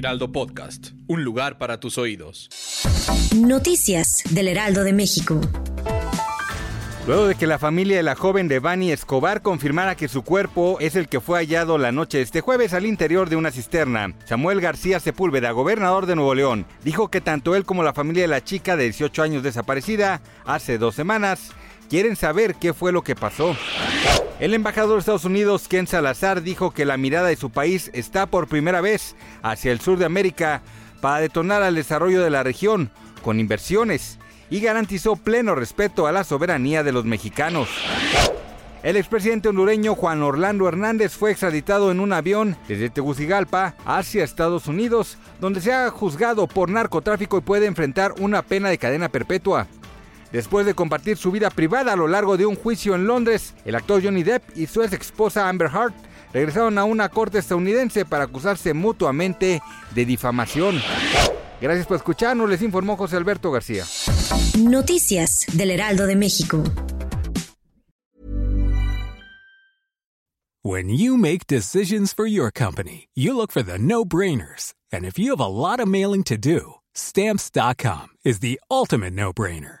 Heraldo Podcast, un lugar para tus oídos. Noticias del Heraldo de México. Luego de que la familia de la joven Devani Escobar confirmara que su cuerpo es el que fue hallado la noche de este jueves al interior de una cisterna, Samuel García Sepúlveda, gobernador de Nuevo León, dijo que tanto él como la familia de la chica de 18 años desaparecida hace dos semanas quieren saber qué fue lo que pasó. El embajador de Estados Unidos, Ken Salazar, dijo que la mirada de su país está por primera vez hacia el sur de América para detonar al desarrollo de la región con inversiones y garantizó pleno respeto a la soberanía de los mexicanos. El expresidente hondureño Juan Orlando Hernández fue extraditado en un avión desde Tegucigalpa hacia Estados Unidos, donde se ha juzgado por narcotráfico y puede enfrentar una pena de cadena perpetua. Después de compartir su vida privada a lo largo de un juicio en Londres, el actor Johnny Depp y su ex esposa Amber Heard regresaron a una corte estadounidense para acusarse mutuamente de difamación. Gracias por escucharnos, les informó José Alberto García. Noticias del Heraldo de México. When you make decisions for your company, you look for the no-brainers. And if you have a lot of mailing to do, stamps.com is the ultimate no-brainer.